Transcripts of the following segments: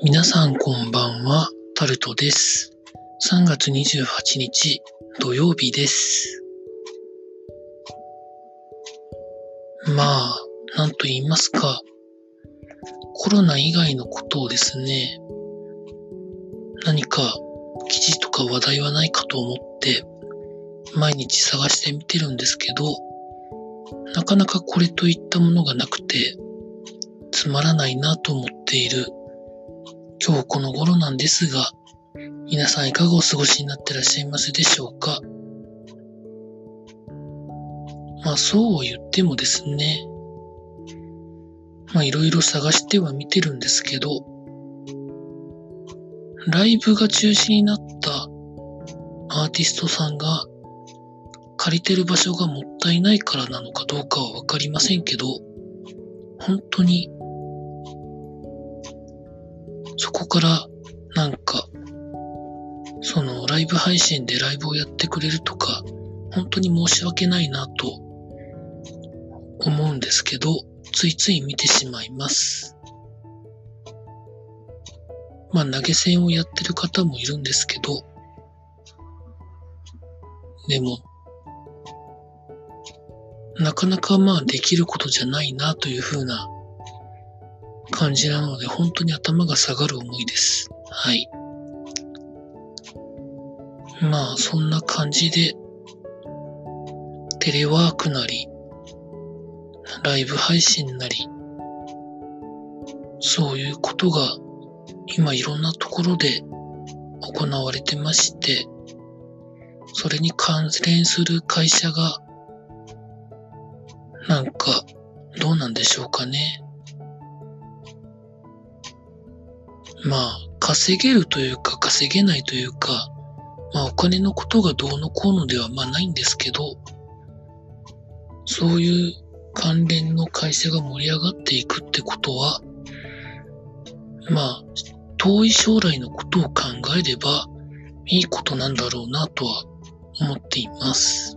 皆さんこんばんは、タルトです。3月28日土曜日です。まあ、なんと言いますか、コロナ以外のことをですね、何か記事とか話題はないかと思って、毎日探してみてるんですけど、なかなかこれといったものがなくて、つまらないなと思っている今日この頃なんですが、皆さんいかがお過ごしになってらっしゃいますでしょうか？まあそう言ってもですね、まあいろいろ探しては見てるんですけど、ライブが中止になったアーティストさんが借りてる場所がもったいないからなのかどうかはわかりませんけど、本当にこからなんか、そのライブ配信でライブをやってくれるとか、本当に申し訳ないなと思うんですけど、ついつい見てしまいます。まあ投げ銭をやってる方もいるんですけど、でも、なかなかまあできることじゃないなというふうな感じなので、本当に頭が下がる思いです。はい。まあ、そんな感じで、テレワークなり、ライブ配信なり、そういうことが今いろんなところで行われてまして、それに関連する会社が、なんか、どうなんでしょうかね。まあ、稼げるというか稼げないというか、まあお金のことがどうのこうのではまあないんですけど、そういう関連の会社が盛り上がっていくってことは、まあ、遠い将来のことを考えればいいことなんだろうなとは思っています。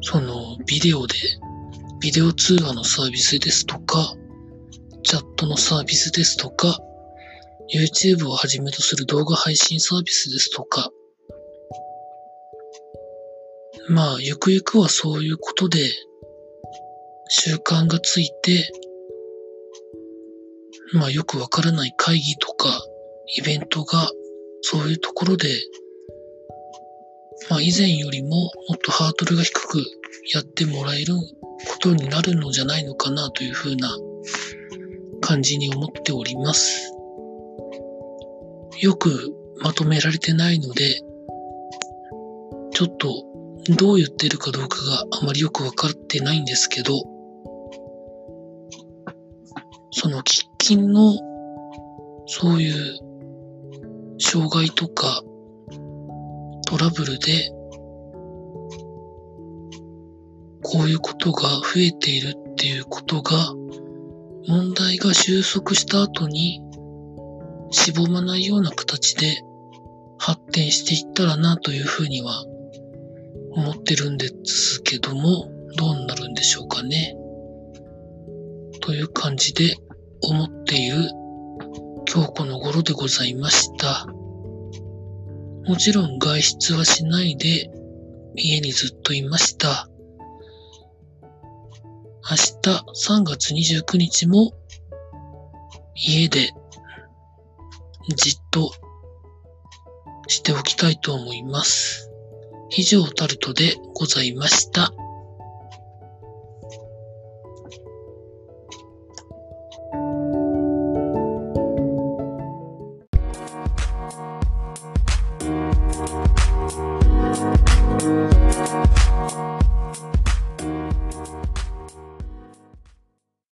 そのビデオで、ビデオ通話のサービスですとか、チャットのサービスですとか、YouTube をはじめとする動画配信サービスですとか、まあ、ゆくゆくはそういうことで、習慣がついて、まあ、よくわからない会議とか、イベントが、そういうところで、まあ、以前よりももっとハードルが低くやってもらえることになるのじゃないのかなというふうな感じに思っております。よくまとめられてないので、ちょっとどう言ってるかどうかがあまりよくわかってないんですけど、その喫緊のそういう障害とかトラブルでこういうことが増えているっていうことが問題が収束した後にしぼまないような形で発展していったらなというふうには思ってるんですけども、どうなるんでしょうかね。という感じで思っている今日この頃でございました。もちろん外出はしないで家にずっといました。明日3月29日も家でじっとしておきたいと思います。以上タルトでございました。